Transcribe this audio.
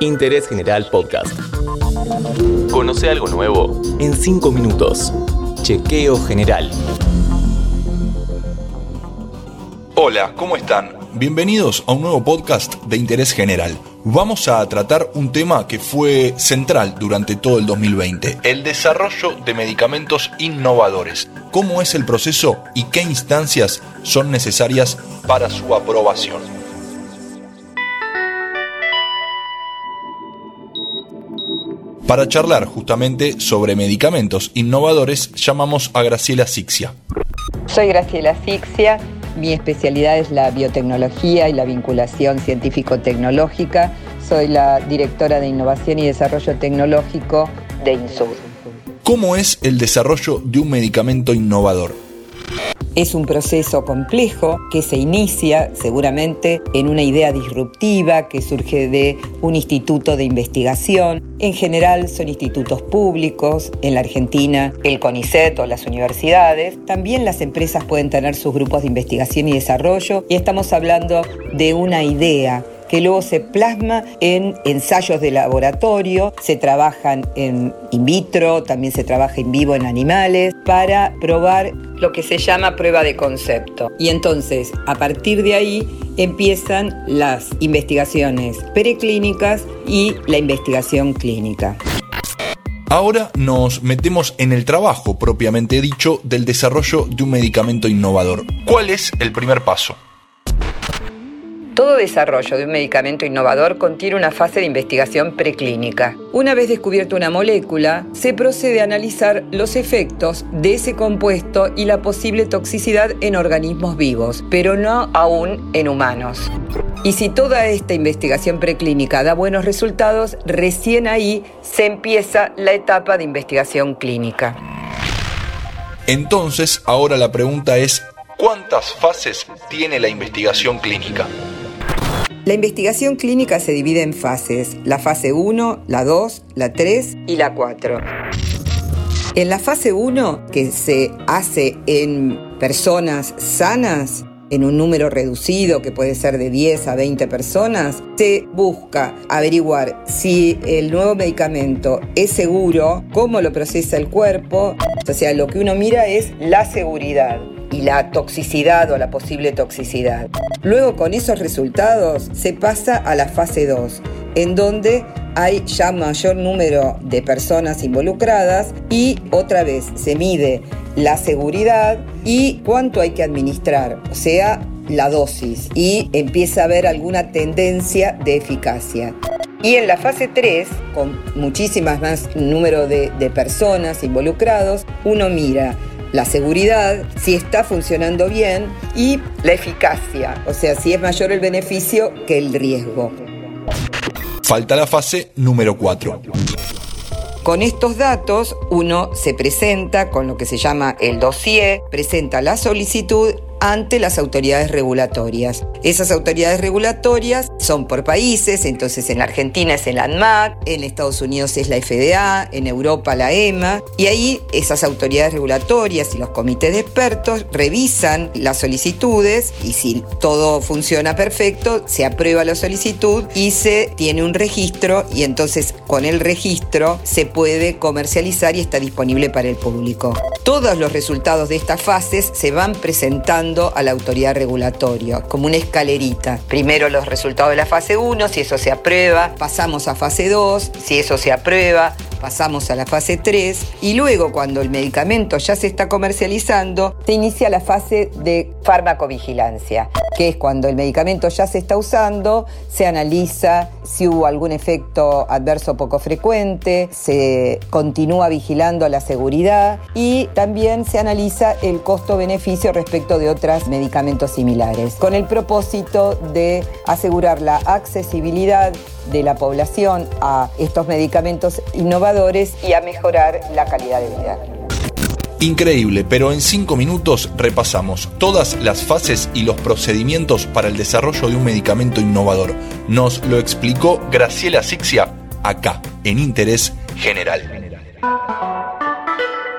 Interés General Podcast. Conoce algo nuevo en 5 minutos. Chequeo General. Hola, ¿cómo están? Bienvenidos a un nuevo podcast de Interés General. Vamos a tratar un tema que fue central durante todo el 2020, el desarrollo de medicamentos innovadores. ¿Cómo es el proceso y qué instancias son necesarias para su aprobación? Para charlar justamente sobre medicamentos innovadores, llamamos a Graciela Sixia. Soy Graciela Sixia, mi especialidad es la biotecnología y la vinculación científico-tecnológica. Soy la directora de Innovación y Desarrollo Tecnológico de INSUR. ¿Cómo es el desarrollo de un medicamento innovador? Es un proceso complejo que se inicia seguramente en una idea disruptiva que surge de un instituto de investigación. En general son institutos públicos, en la Argentina el CONICET o las universidades. También las empresas pueden tener sus grupos de investigación y desarrollo y estamos hablando de una idea que luego se plasma en ensayos de laboratorio, se trabajan en in vitro, también se trabaja en vivo en animales, para probar lo que se llama prueba de concepto. Y entonces, a partir de ahí, empiezan las investigaciones preclínicas y la investigación clínica. Ahora nos metemos en el trabajo propiamente dicho del desarrollo de un medicamento innovador. ¿Cuál es el primer paso? Todo desarrollo de un medicamento innovador contiene una fase de investigación preclínica. Una vez descubierta una molécula, se procede a analizar los efectos de ese compuesto y la posible toxicidad en organismos vivos, pero no aún en humanos. Y si toda esta investigación preclínica da buenos resultados, recién ahí se empieza la etapa de investigación clínica. Entonces, ahora la pregunta es, ¿cuántas fases tiene la investigación clínica? La investigación clínica se divide en fases, la fase 1, la 2, la 3 y la 4. En la fase 1, que se hace en personas sanas, en un número reducido que puede ser de 10 a 20 personas, se busca averiguar si el nuevo medicamento es seguro, cómo lo procesa el cuerpo, o sea, lo que uno mira es la seguridad y la toxicidad o la posible toxicidad. Luego con esos resultados se pasa a la fase 2, en donde hay ya mayor número de personas involucradas y otra vez se mide la seguridad y cuánto hay que administrar, o sea, la dosis, y empieza a haber alguna tendencia de eficacia. Y en la fase 3, con muchísimas más número de, de personas involucrados, uno mira la seguridad, si está funcionando bien y la eficacia, o sea, si es mayor el beneficio que el riesgo. Falta la fase número 4. Con estos datos uno se presenta con lo que se llama el dossier, presenta la solicitud ante las autoridades regulatorias. Esas autoridades regulatorias son por países, entonces en Argentina es el ANMAT, en Estados Unidos es la FDA, en Europa la EMA, y ahí esas autoridades regulatorias y los comités de expertos revisan las solicitudes y si todo funciona perfecto, se aprueba la solicitud y se tiene un registro y entonces con el registro se puede comercializar y está disponible para el público. Todos los resultados de estas fases se van presentando a la autoridad regulatoria, como una escalerita. Primero los resultados de la fase 1, si eso se aprueba, pasamos a fase 2, si eso se aprueba, pasamos a la fase 3 y luego cuando el medicamento ya se está comercializando, se inicia la fase de farmacovigilancia, que es cuando el medicamento ya se está usando, se analiza si hubo algún efecto adverso poco frecuente, se continúa vigilando la seguridad y también se analiza el costo-beneficio respecto de otros medicamentos similares, con el propósito de asegurar la accesibilidad de la población a estos medicamentos innovadores y a mejorar la calidad de vida. Increíble, pero en cinco minutos repasamos todas las fases y los procedimientos para el desarrollo de un medicamento innovador. Nos lo explicó Graciela Sixia acá, en Interés General.